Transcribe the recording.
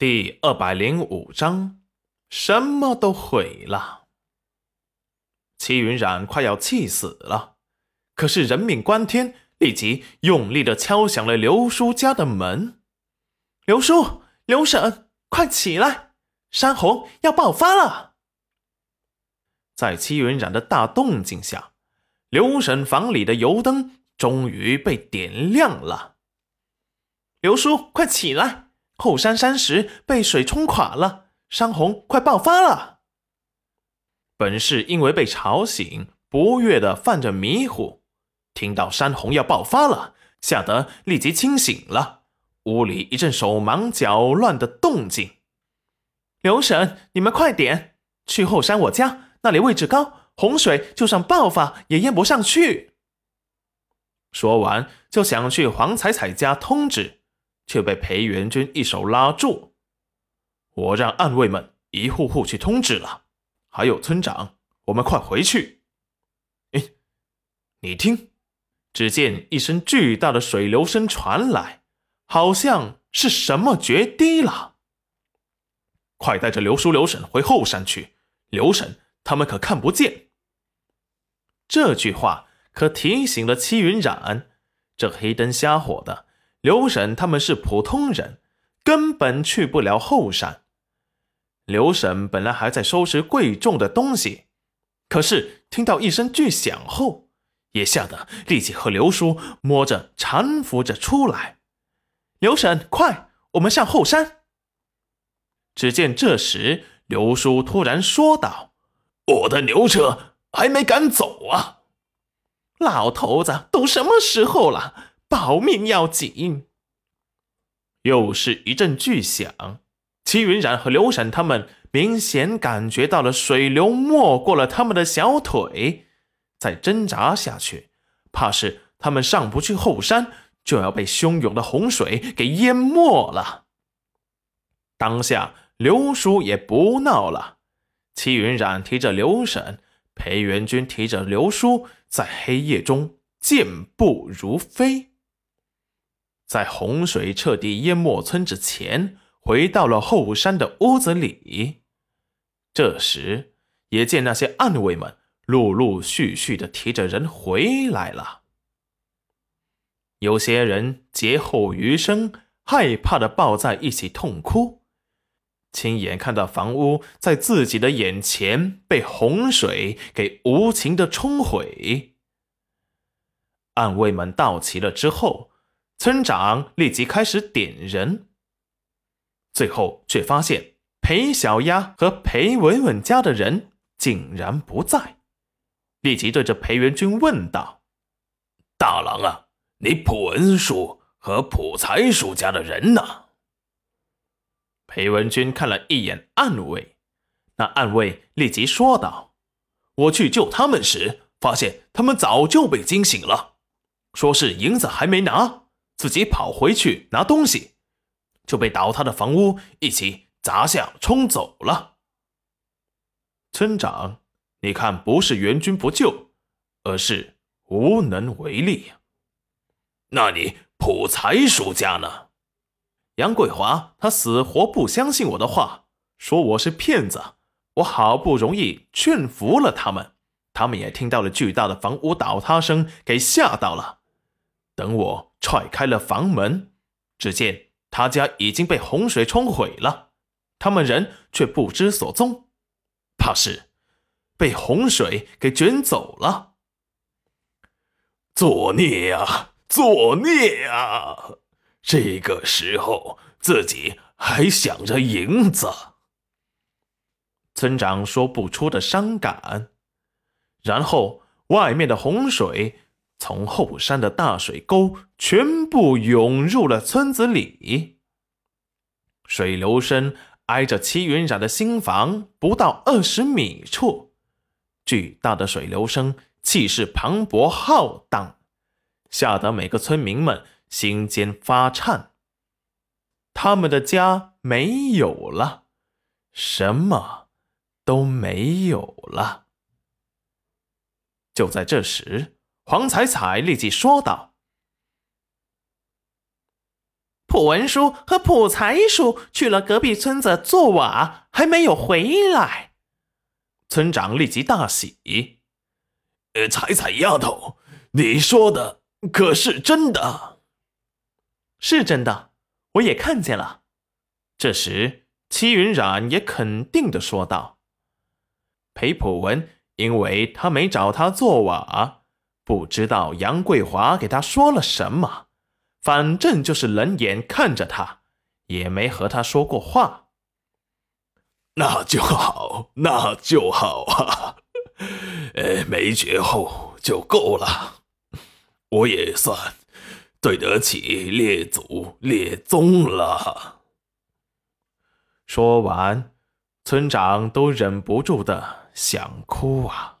第二百零五章，什么都毁了。齐云冉快要气死了，可是人命关天，立即用力的敲响了刘叔家的门。刘叔、刘婶，快起来！山洪要爆发了！在齐云冉的大动静下，刘婶房里的油灯终于被点亮了。刘叔，快起来！后山山石被水冲垮了，山洪快爆发了。本是因为被吵醒，不悦的犯着迷糊，听到山洪要爆发了，吓得立即清醒了。屋里一阵手忙脚乱的动静。刘婶，你们快点去后山我家，那里位置高，洪水就算爆发也淹不上去。说完，就想去黄彩彩家通知。却被裴元军一手拉住。我让暗卫们一户户去通知了，还有村长，我们快回去。哎，你听，只见一声巨大的水流声传来，好像是什么决堤了。快带着刘叔、刘婶回后山去，刘婶他们可看不见。这句话可提醒了戚云染，这黑灯瞎火的。刘婶他们是普通人，根本去不了后山。刘婶本来还在收拾贵重的东西，可是听到一声巨响后，也吓得立即和刘叔摸着搀扶着出来。刘婶，快，我们上后山。只见这时，刘叔突然说道：“我的牛车还没赶走啊！”老头子，都什么时候了？保命要紧！又是一阵巨响，齐云冉和刘婶他们明显感觉到了水流没过了他们的小腿，再挣扎下去，怕是他们上不去后山，就要被汹涌的洪水给淹没了。当下，刘叔也不闹了，齐云冉提着刘婶，裴元军提着刘叔，在黑夜中健步如飞。在洪水彻底淹没村子前，回到了后山的屋子里。这时，也见那些暗卫们陆陆续续的提着人回来了。有些人劫后余生，害怕的抱在一起痛哭，亲眼看到房屋在自己的眼前被洪水给无情的冲毁。暗卫们到齐了之后。村长立即开始点人，最后却发现裴小丫和裴文文家的人竟然不在，立即对着裴元军问道：“大郎啊，你蒲文叔和蒲财叔家的人呢？”裴文军看了一眼暗卫，那暗卫立即说道：“我去救他们时，发现他们早就被惊醒了，说是银子还没拿。”自己跑回去拿东西，就被倒塌的房屋一起砸向冲走了。村长，你看，不是援军不救，而是无能为力。那你普才叔家呢？杨桂华他死活不相信我的话，说我是骗子。我好不容易劝服了他们，他们也听到了巨大的房屋倒塌声，给吓到了。等我踹开了房门，只见他家已经被洪水冲毁了，他们人却不知所踪，怕是被洪水给卷走了。作孽呀，作孽呀！这个时候自己还想着银子。村长说不出的伤感，然后外面的洪水。从后山的大水沟全部涌入了村子里，水流声挨着齐云染的新房不到二十米处，巨大的水流声气势磅礴浩荡，吓得每个村民们心间发颤。他们的家没有了，什么都没有了。就在这时。黄彩彩立即说道：“普文叔和普才叔去了隔壁村子做瓦，还没有回来。村长立即大喜：“呃，彩彩丫头，你说的可是真的？是真的，我也看见了。”这时，戚云染也肯定的说道：“裴普文，因为他没找他做瓦，不知道杨桂华给他说了什么。”反正就是冷眼看着他，也没和他说过话。那就好，那就好啊！呃，没绝后就够了，我也算对得起列祖列宗了。说完，村长都忍不住的想哭啊。